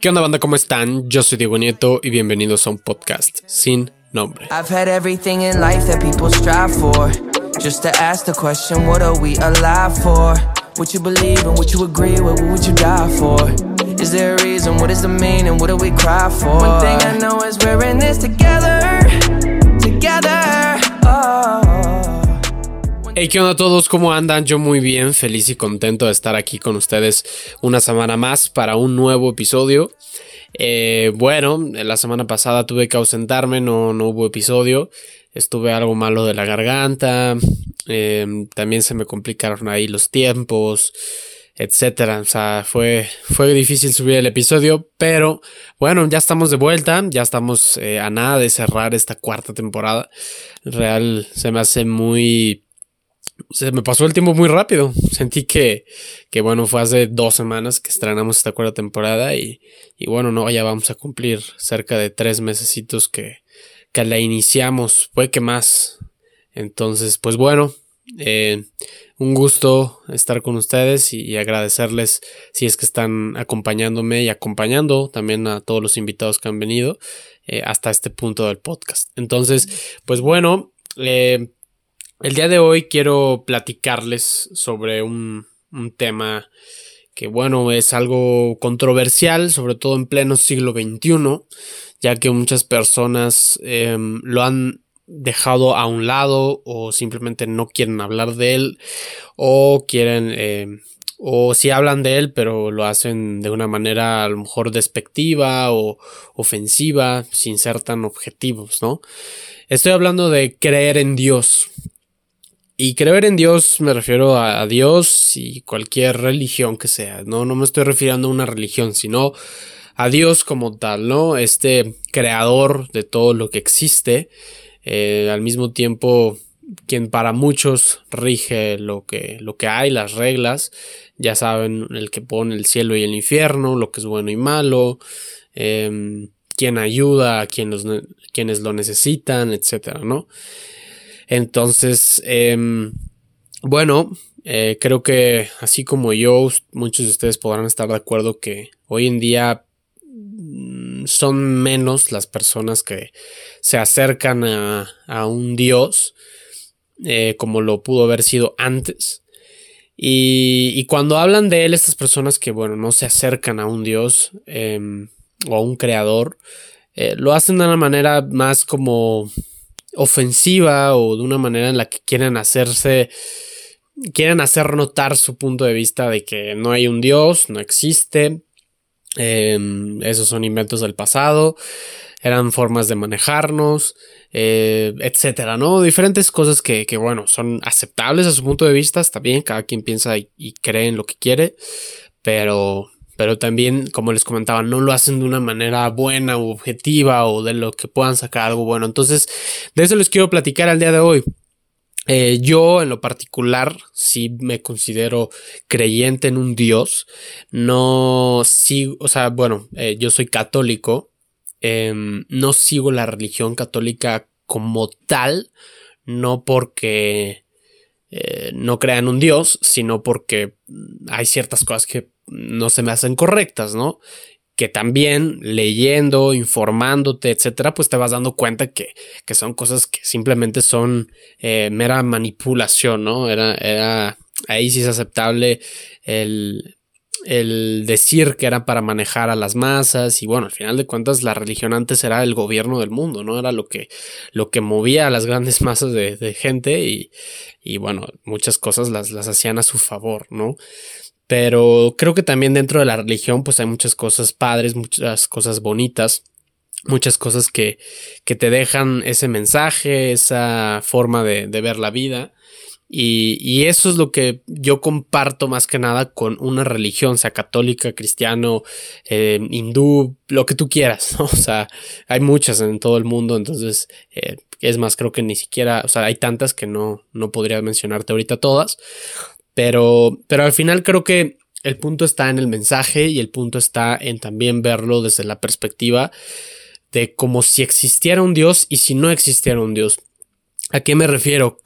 ¿Qué onda banda? ¿Cómo están? Yo soy Diego Nieto y bienvenidos a un podcast sin nombre. I've had everything in life that people strive for. Just to ask the question, what are we alive for? What you believe and what you agree with, what would you die for? Is there a reason? What is the meaning? What do we cry for? One thing I know is we're in this together, together. Hey, ¿qué onda a todos? ¿Cómo andan? Yo muy bien, feliz y contento de estar aquí con ustedes una semana más para un nuevo episodio. Eh, bueno, la semana pasada tuve que ausentarme, no, no hubo episodio. Estuve algo malo de la garganta. eh, también se me complicaron ahí los tiempos, etcétera. O sea, fue, fue difícil subir el episodio, pero bueno, ya estamos de vuelta. Ya estamos eh, a nada de cerrar esta cuarta temporada. Real, se me hace muy se me pasó el tiempo muy rápido. Sentí que, que bueno, fue hace dos semanas que estrenamos esta cuarta temporada y, y bueno, no, ya vamos a cumplir cerca de tres mesecitos que, que la iniciamos, fue que más. Entonces, pues bueno, eh, un gusto estar con ustedes y, y agradecerles si es que están acompañándome y acompañando también a todos los invitados que han venido eh, hasta este punto del podcast. Entonces, pues bueno, eh, el día de hoy quiero platicarles sobre un, un, tema que, bueno, es algo controversial, sobre todo en pleno siglo XXI, ya que muchas personas eh, lo han dejado a un lado o simplemente no quieren hablar de él o quieren eh, o si hablan de él pero lo hacen de una manera a lo mejor despectiva o ofensiva sin ser tan objetivos, ¿no? Estoy hablando de creer en Dios. Y creer en Dios me refiero a, Dios y cualquier religión que sea. No, no me estoy refiriendo a una religión, sino a Dios como tal, ¿no? Este creador de todo lo que existe. Eh, al mismo tiempo, quien para muchos rige lo que, lo que hay, las reglas. Ya saben, el que pone el cielo y el infierno, lo que es bueno y malo. Eh, quien ayuda a quienes lo necesitan, etcétera, ¿no? Entonces, eh, bueno, eh, creo que así como yo, muchos de ustedes podrán estar de acuerdo que hoy en día mm, son menos las personas que se acercan a, a un Dios eh, como lo pudo haber sido antes. Y, y, cuando hablan de él, estas personas que, bueno, no se acercan a un Dios eh, o a un creador, eh, lo hacen de una manera más como ofensiva o de una manera en la que quieren hacerse, quieren hacer notar su punto de vista de que no hay un Dios, no existe, eh, esos son inventos del pasado, eran formas de manejarnos, eh, etcétera, ¿no? Diferentes cosas que, que, bueno, son aceptables a su punto de vista, está bien, cada quien piensa y cree en lo que quiere, pero pero también, como les comentaba, no lo hacen de una manera buena o objetiva o de lo que puedan sacar algo bueno. Entonces, de eso les quiero platicar al día de hoy. Eh, yo en lo particular sí me considero creyente en un Dios. No sigo, o sea, bueno, eh, yo soy católico. Eh, no sigo la religión católica como tal. No porque eh, no crean un Dios, sino porque hay ciertas cosas que no se me hacen correctas, ¿no? Que también leyendo, informándote, etcétera, pues te vas dando cuenta que, que son cosas que simplemente son eh, mera manipulación, ¿no? Era, era, ahí sí es aceptable el, el decir que era para manejar a las masas y bueno, al final de cuentas la religión antes era el gobierno del mundo, ¿no? Era lo que, lo que movía a las grandes masas de, de gente y, y bueno, muchas cosas las, las hacían a su favor, ¿no? Pero creo que también dentro de la religión pues hay muchas cosas padres, muchas cosas bonitas, muchas cosas que, que te dejan ese mensaje, esa forma de, de ver la vida. Y, y, eso es lo que yo comparto más que nada con una religión, sea católica, cristiano, eh, hindú, lo que tú quieras, ¿no? O sea, hay muchas en todo el mundo, entonces, eh, es más, creo que ni siquiera, o sea, hay tantas que no, no podría mencionarte ahorita todas, pero, pero al final creo que el punto está en el mensaje y el punto está en también verlo desde la perspectiva de como si existiera un Dios y si no existiera un Dios. ¿A qué me refiero?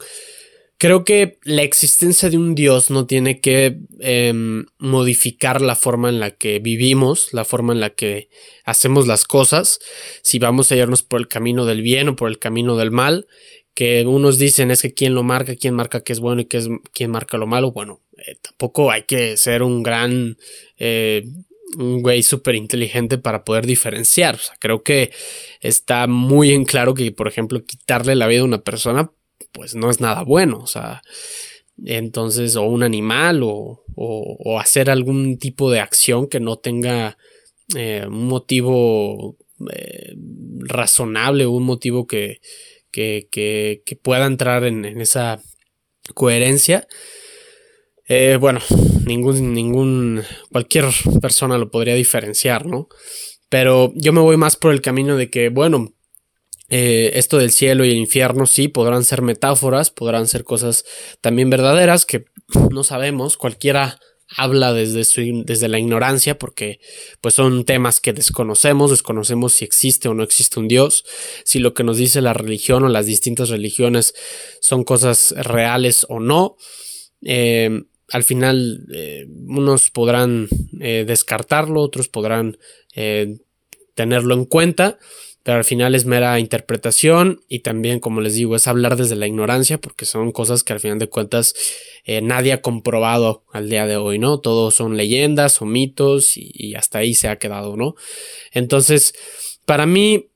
Creo que la existencia de un Dios no tiene que em, modificar la forma en la que vivimos, la forma en la que hacemos las cosas, si vamos a irnos por el camino del bien o por el camino del mal, que unos dicen es que quién lo marca, quién marca que es bueno y es, quién marca lo malo. Bueno, eh, tampoco hay que ser un gran, eh, un güey súper inteligente para poder diferenciar. O sea, creo que está muy en claro que, por ejemplo, quitarle la vida a una persona pues no es nada bueno, o sea, entonces, o un animal, o, o, hacer algún tipo de acción que no tenga eh, un motivo razonable, un motivo que, que, que, pueda entrar en, esa coherencia. Eh, bueno, ningún, ningún, cualquier persona lo podría diferenciar, ¿no? Pero yo me voy más por el camino de que, bueno, eh, esto del cielo y el infierno sí podrán ser metáforas, podrán ser cosas también verdaderas que no sabemos, cualquiera habla desde, su, desde la ignorancia porque pues son temas que desconocemos, desconocemos si existe o no existe un Dios, si lo que nos dice la religión o las distintas religiones son cosas reales o no. Eh, al final eh, unos podrán descartarlo, otros podrán tenerlo en cuenta, pero al final es mera interpretación y también, como les digo, es hablar desde la ignorancia porque son cosas que al final de cuentas eh, nadie ha comprobado al día de hoy, ¿no? Todos son leyendas o mitos y, hasta ahí se ha quedado, ¿no? Entonces, para mí,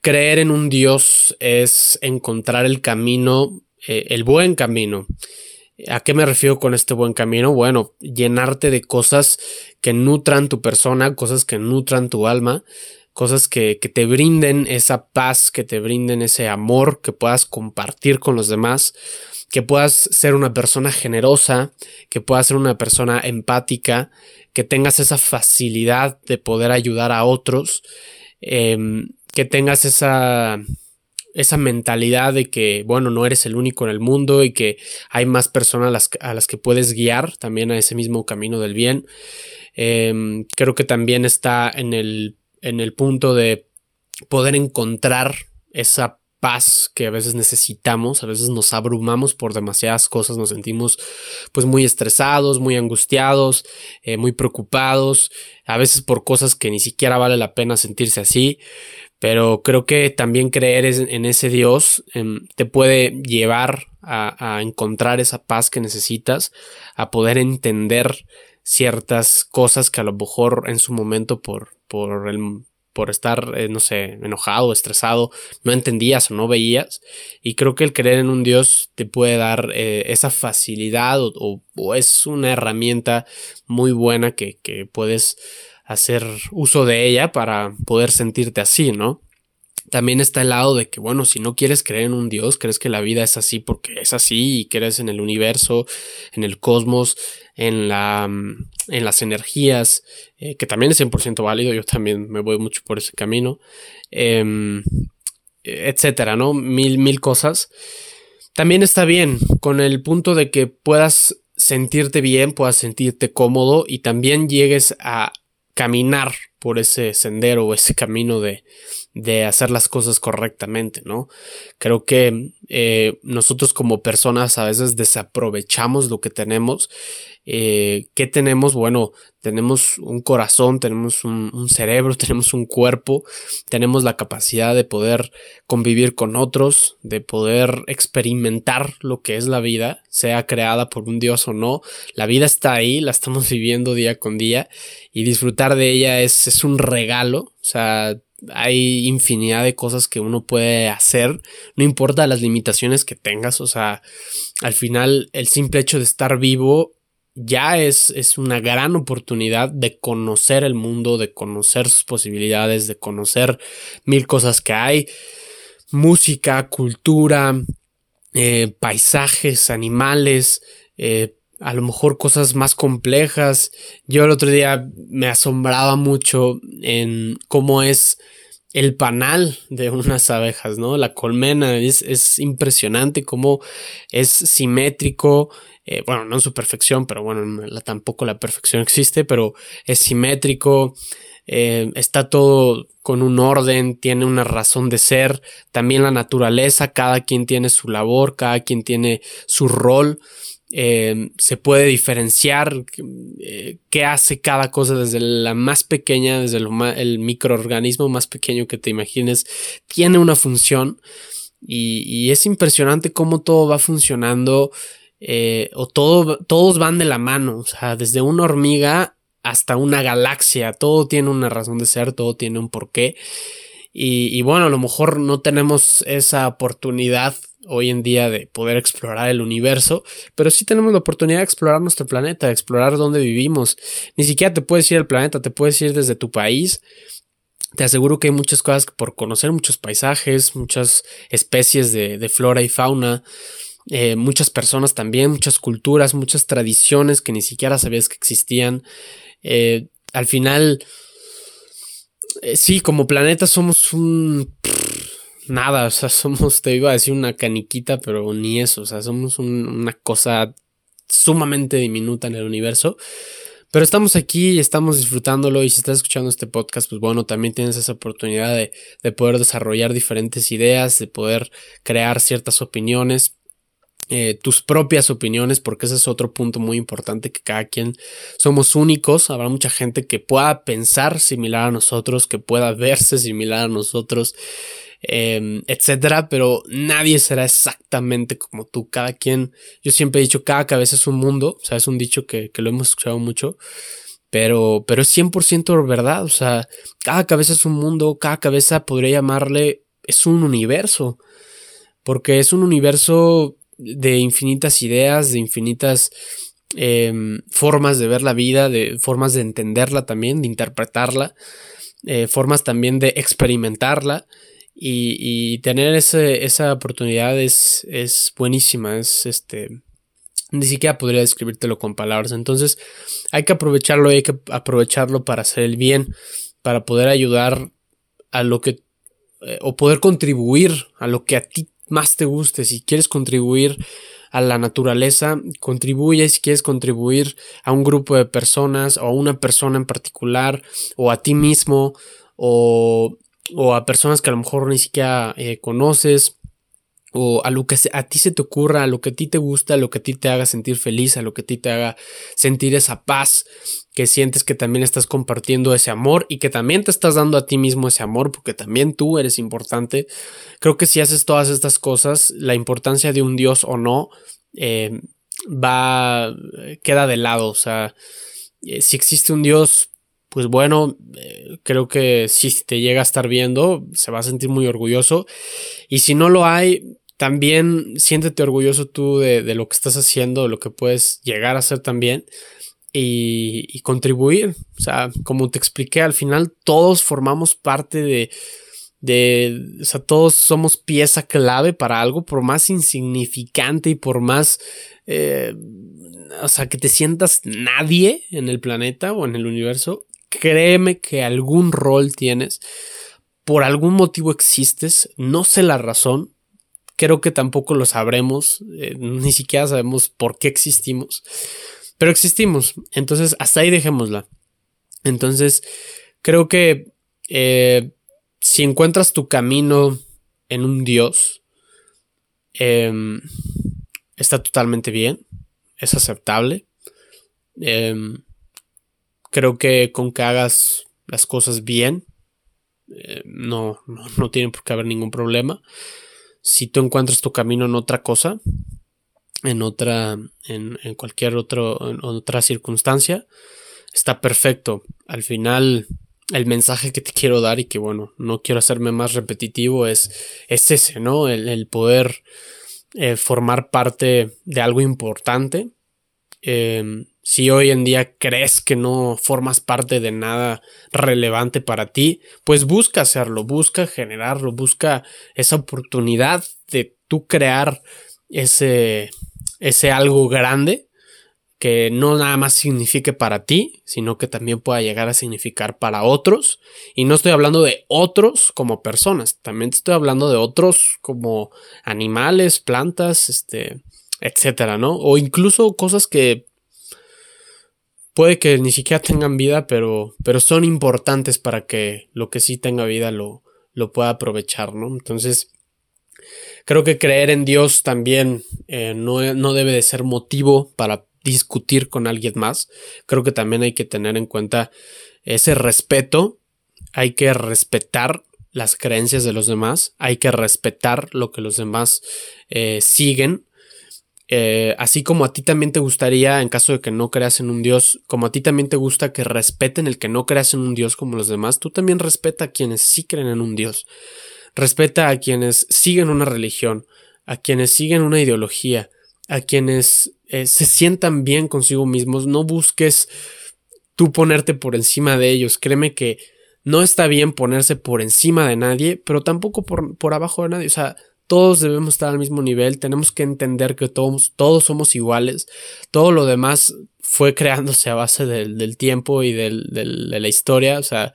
creer en un Dios es encontrar el camino, eh, el buen camino. ¿A qué me refiero con este buen camino? Bueno, llenarte de cosas que nutran tu persona, cosas que nutran tu alma, cosas que, que, te brinden esa paz, que te brinden ese amor, que puedas compartir con los demás, que puedas ser una persona generosa, que puedas ser una persona empática, que tengas esa facilidad de poder ayudar a otros, em, que tengas esa, esa mentalidad de que, bueno, no eres el único en el mundo y que hay más personas a las, a las que puedes guiar también a ese mismo camino del bien. Em, creo que también está en el en el punto de poder encontrar esa paz que a veces necesitamos, a veces nos abrumamos por demasiadas cosas, nos sentimos pues muy estresados, muy angustiados, eh, muy preocupados, a veces por cosas que ni siquiera vale la pena sentirse así, pero creo que también creer en ese Dios em, te puede llevar a, a encontrar esa paz que necesitas, a poder entender ciertas cosas que a lo mejor en su momento por, por el por estar, eh, no sé, enojado, estresado, no entendías o no veías. Y creo que el creer en un Dios te puede dar eh, esa facilidad o, es una herramienta muy buena que, que, puedes hacer uso de ella para poder sentirte así, ¿no? También está el lado de que, bueno, si no quieres creer en un Dios, crees que la vida es así porque es así y crees en el universo, en el cosmos, en, la, mm, en las energías, eh, que también es 100% válido, yo también me voy mucho por ese camino, em, etcétera, ¿no? Mil, mil cosas. También está bien con el punto de que puedas sentirte bien, puedas sentirte cómodo y también llegues a caminar por ese sendero o ese camino de, de hacer las cosas correctamente, ¿no? Creo que eh, nosotros como personas a veces desaprovechamos lo que tenemos. Eh, ¿Qué tenemos? Bueno, tenemos un corazón, tenemos un, cerebro, tenemos un cuerpo, tenemos la capacidad de poder convivir con otros, de poder experimentar lo que es la vida, sea creada por un Dios o no. La vida está ahí, la estamos viviendo día con día y disfrutar de ella es, es un regalo. O sea, hay infinidad de cosas que uno puede hacer, no importa las limitaciones que tengas, o sea, al final el simple hecho de estar vivo ya es, es una gran oportunidad de conocer el mundo, de conocer sus posibilidades, de conocer mil cosas que hay, música, cultura, eh, paisajes, animales, eh, a lo mejor cosas más complejas. Yo el otro día me asombraba mucho en cómo es el panal de unas abejas, ¿no? La colmena es, es impresionante cómo es simétrico. Eh, bueno, no en su perfección, pero bueno, tampoco la perfección existe, pero es simétrico. eh, está todo con un orden, tiene una razón de ser, también la naturaleza, cada quien tiene su labor, cada quien tiene su rol, eh, se puede diferenciar eh, qué hace cada cosa desde la más pequeña, desde el microorganismo más pequeño que te imagines, tiene una función y, es impresionante cómo todo va funcionando o todo, todos van de la mano, o sea, desde una hormiga hasta una galaxia. Todo tiene una razón de ser, todo tiene un porqué. Y, bueno, a lo mejor no tenemos esa oportunidad hoy en día de poder explorar el universo, pero sí tenemos la oportunidad de explorar nuestro planeta, de explorar dónde vivimos. Ni siquiera te puedes ir al planeta, te puedes ir desde tu país. Te aseguro que hay muchas cosas por conocer, muchos paisajes, muchas especies de, flora y fauna. Eh, muchas personas también, muchas culturas, muchas tradiciones que ni siquiera sabías que existían. Eh, al final, eh, sí, como planeta somos un... nada, o sea, somos, te iba a decir una caniquita, pero ni eso, o sea, somos una cosa sumamente diminuta en el universo. Pero estamos aquí y estamos disfrutándolo y si estás escuchando este podcast, pues bueno, también tienes esa oportunidad de, de poder desarrollar diferentes ideas, de poder crear ciertas opiniones. Eh, tus propias opiniones, porque ese es otro punto muy importante, que cada quien somos únicos, habrá mucha gente que pueda pensar similar a nosotros, que pueda verse similar a nosotros, em, etcétera, pero nadie será exactamente como tú, cada quien, yo siempre he dicho, cada cabeza es un mundo, o sea, es un dicho que, que lo hemos escuchado mucho, pero, pero es 100% verdad, o sea, cada cabeza es un mundo, cada cabeza podría llamarle, es un universo, porque es un universo de infinitas ideas, de infinitas em, formas de ver la vida, de formas de entenderla también, de interpretarla, eh, formas también de experimentarla. Y, tener esa oportunidad es, es buenísima, es este, ni siquiera podría describírtelo con palabras. Entonces hay que aprovecharlo y hay que aprovecharlo para hacer el bien, para poder ayudar a lo que, eh, o poder contribuir a lo que a ti más te guste. Si quieres contribuir a la naturaleza, contribuye si quieres contribuir a un grupo de personas o a una persona en particular o a ti mismo o, o a personas que a lo mejor ni siquiera eh, conoces o a lo que a ti se te ocurra, a lo que a ti te gusta, a lo que a ti te haga sentir feliz, a lo que a ti te haga sentir esa paz, que sientes que también estás compartiendo ese amor y que también te estás dando a ti mismo ese amor porque también tú eres importante. Creo que si haces todas estas cosas, la importancia de un Dios o no eh, va, queda de lado. O sea, eh, si existe un Dios, pues bueno, eh, creo que si te llega a estar viendo, se va a sentir muy orgulloso. Y si no lo hay, también siéntete orgulloso tú de, de lo que estás haciendo, de lo que puedes llegar a hacer también y, contribuir. O sea, como te expliqué, al final todos formamos parte de, de, o sea, todos somos pieza clave para algo, por más insignificante y por más, eh, o sea, que te sientas nadie en el planeta o en el universo, créeme que algún rol tienes, por algún motivo existes, no sé la razón, creo que tampoco lo sabremos, eh, ni siquiera sabemos por qué existimos, pero existimos. Entonces, hasta ahí dejémosla. Entonces, creo que eh, si encuentras tu camino en un Dios, em, está totalmente bien, es aceptable. Em, creo que con que hagas las cosas bien, eh, no, no, no tiene por qué haber ningún problema. Si tú encuentras tu camino en otra cosa, en otra, en, en cualquier otro, otra circunstancia, está perfecto. Al final, el mensaje que te quiero dar y que bueno, no quiero hacerme más repetitivo es, es ese, ¿no? El, poder eh, formar parte de algo importante. Em, si hoy en día crees que no formas parte de nada relevante para ti, pues busca hacerlo, busca generarlo, busca esa oportunidad de tú crear ese, ese algo grande que no nada más signifique para ti, sino que también pueda llegar a significar para otros. Y no estoy hablando de otros como personas, también estoy hablando de otros como animales, plantas, este, etcétera, ¿no? O incluso cosas que puede que ni siquiera tengan vida, pero, pero son importantes para que lo que sí tenga vida lo, lo pueda aprovechar, ¿no? Entonces, creo que creer en Dios también eh, no, no debe de ser motivo para discutir con alguien más. Creo que también hay que tener en cuenta ese respeto, hay que respetar las creencias de los demás, hay que respetar lo que los demás eh, siguen. Eh, así como a ti también te gustaría, en caso de que no creas en un Dios, como a ti también te gusta que respeten el que no creas en un Dios como los demás, tú también respeta a quienes sí creen en un Dios. Respeta a quienes siguen una religión, a quienes siguen una ideología, a quienes eh, se sientan bien consigo mismos. No busques tú ponerte por encima de ellos. Créeme que no está bien ponerse por encima de nadie, pero tampoco por, por abajo de nadie. O sea, todos debemos estar al mismo nivel, tenemos que entender que todos, todos somos iguales, todo lo demás fue creándose a base del, tiempo y del, de la historia, o sea,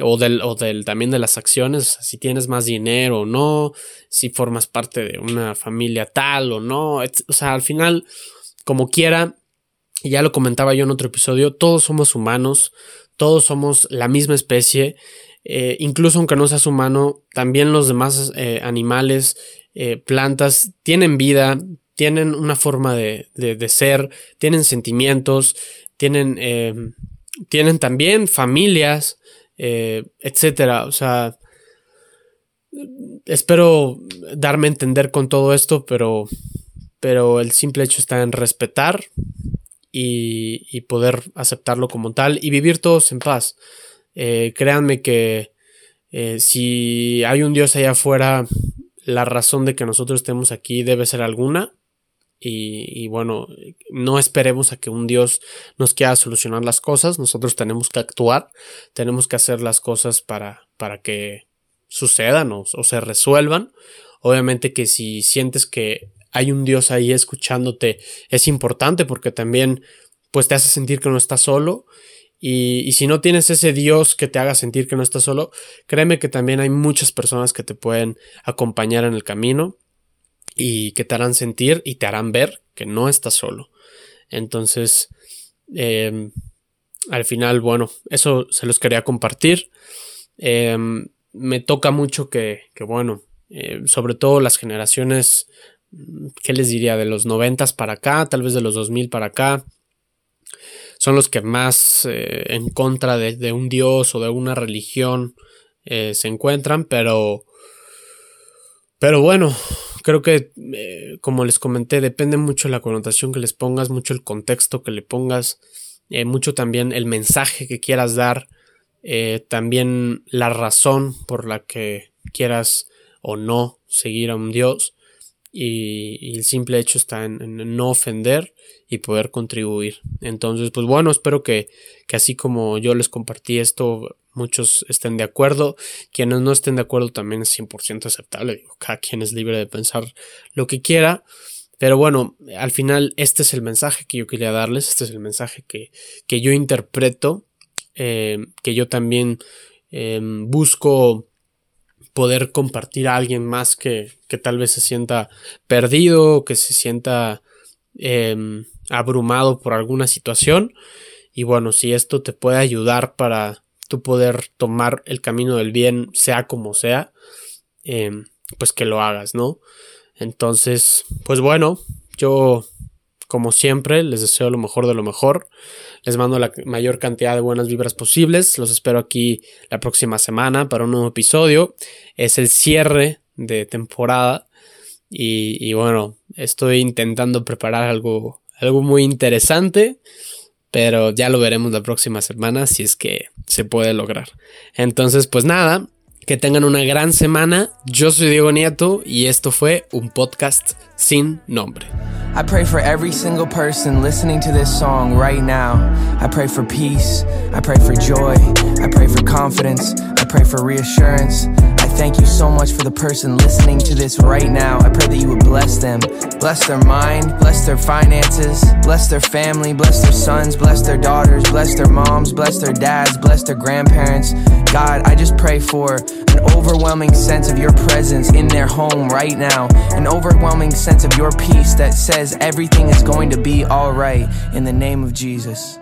o del, o del también de las acciones, si tienes más dinero o no, si formas parte de una familia tal o no, o sea, al final, como quiera, ya lo comentaba yo en otro episodio, todos somos humanos, todos somos la misma especie, eh, incluso aunque no seas humano, también los demás eh, animales, eh, plantas, tienen vida, tienen una forma de, de, ser, tienen sentimientos, tienen, tienen también familias, etcétera. O sea, espero darme a entender con todo esto, pero, pero el simple hecho está en respetar y, poder aceptarlo como tal y vivir todos en paz. Eh, créanme que eh, si hay un Dios allá afuera, la razón de que nosotros estemos aquí debe ser alguna. Y, y, bueno, no esperemos a que un Dios nos quiera solucionar las cosas. Nosotros tenemos que actuar, tenemos que hacer las cosas para, para que sucedan o se resuelvan. Obviamente que si sientes que hay un Dios ahí escuchándote es importante porque también pues te hace sentir que no estás solo y, si no tienes ese Dios que te haga sentir que no estás solo, créeme que también hay muchas personas que te pueden acompañar en el camino y que te harán sentir y te harán ver que no estás solo. Entonces, eh, al final, bueno, eso se los quería compartir. Eh, me toca mucho que, que bueno, eh, sobre todo las generaciones ¿qué les diría? De los noventas para acá, tal vez de los 2000 para acá, son los que más eh, en contra de, un dios o de una religión eh, se encuentran, pero, pero bueno, creo que, eh, como les comenté, depende mucho la connotación que les pongas, mucho el contexto que le pongas, mucho también el mensaje que quieras dar, también la razón por la que quieras o no seguir a un dios y, el simple hecho está en, no ofender y poder contribuir. Entonces, pues bueno, espero que, que, así como yo les compartí esto, muchos estén de acuerdo. Quienes no estén de acuerdo también es 100% aceptable. Digo, cada quien es libre de pensar lo que quiera. Pero bueno, al final este es el mensaje que yo quería darles, este es el mensaje que, que yo interpreto, eh, que yo también eh, busco poder compartir a alguien más que, que tal vez se sienta perdido, que se sienta em, abrumado por alguna situación. Y bueno, si esto te puede ayudar para tú poder tomar el camino del bien, sea como sea, em, pues que lo hagas, ¿no? Entonces, pues bueno, yo como siempre les deseo lo mejor de lo mejor. Les mando la mayor cantidad de buenas vibras posibles. Los espero aquí la próxima semana para un nuevo episodio. Es el cierre de temporada. Y, bueno, estoy intentando preparar algo, algo muy interesante. Pero ya lo veremos la próxima semana si es que se puede lograr. Entonces, pues nada, que tengan una gran semana. Yo soy Diego Nieto y esto fue un podcast sin nombre. I pray for every single person listening to this song right now. I pray for peace. I pray for joy. I pray for confidence. I pray for reassurance. I thank you so much for the person listening to this right now. I pray that you would bless them. Bless their mind, bless their finances, bless their family, bless their sons, bless their daughters, bless their moms, bless their dads, bless their grandparents. God, I just pray for an overwhelming sense of your presence in their home right now, an overwhelming sense of your peace that says everything is going to be all right in the name of Jesus.